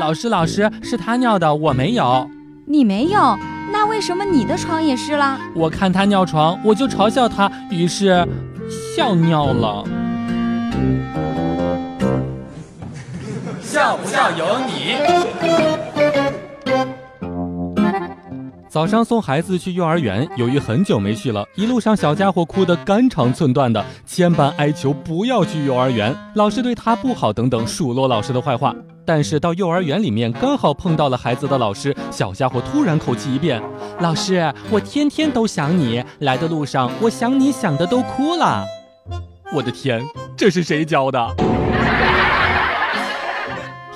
老师，老师，是他尿的，我没有。你没有？那为什么你的床也是啦？我看他尿床，我就嘲笑他，于是笑尿了。笑不笑由你。早上送孩子去幼儿园，由于很久没去了，一路上小家伙哭得肝肠寸断的，千般哀求不要去幼儿园，老师对他不好等等，数落老师的坏话。但是到幼儿园里面，刚好碰到了孩子的老师，小家伙突然口气一变：“老师，我天天都想你，来的路上我想你想的都哭了。”我的天，这是谁教的？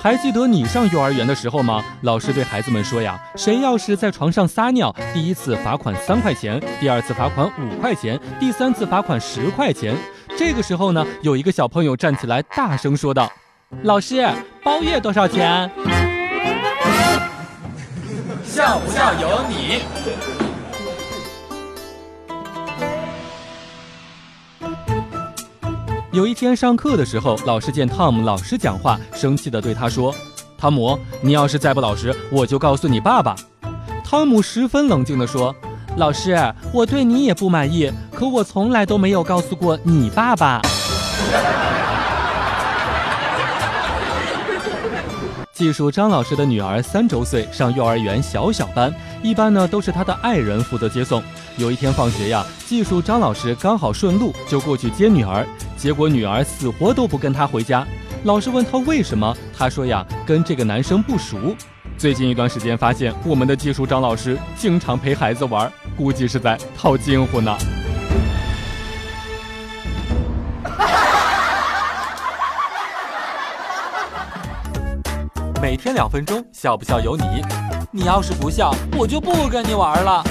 还记得你上幼儿园的时候吗？老师对孩子们说呀，谁要是在床上撒尿，第一次罚款三块钱，第二次罚款五块钱，第三次罚款十块钱。这个时候呢，有一个小朋友站起来大声说道：“老师，包月多少钱？”笑不笑由你。有一天上课的时候，老师见汤姆老师讲话，生气地对他说：“汤姆，你要是再不老实，我就告诉你爸爸。”汤姆十分冷静地说：“老师，我对你也不满意，可我从来都没有告诉过你爸爸。”技术张老师的女儿三周岁，上幼儿园小小班，一般呢都是他的爱人负责接送。有一天放学呀，技术张老师刚好顺路，就过去接女儿，结果女儿死活都不跟他回家。老师问他为什么，他说呀，跟这个男生不熟。最近一段时间发现，我们的技术张老师经常陪孩子玩，估计是在套近乎呢。每天两分钟，笑不笑由你。你要是不笑，我就不跟你玩了。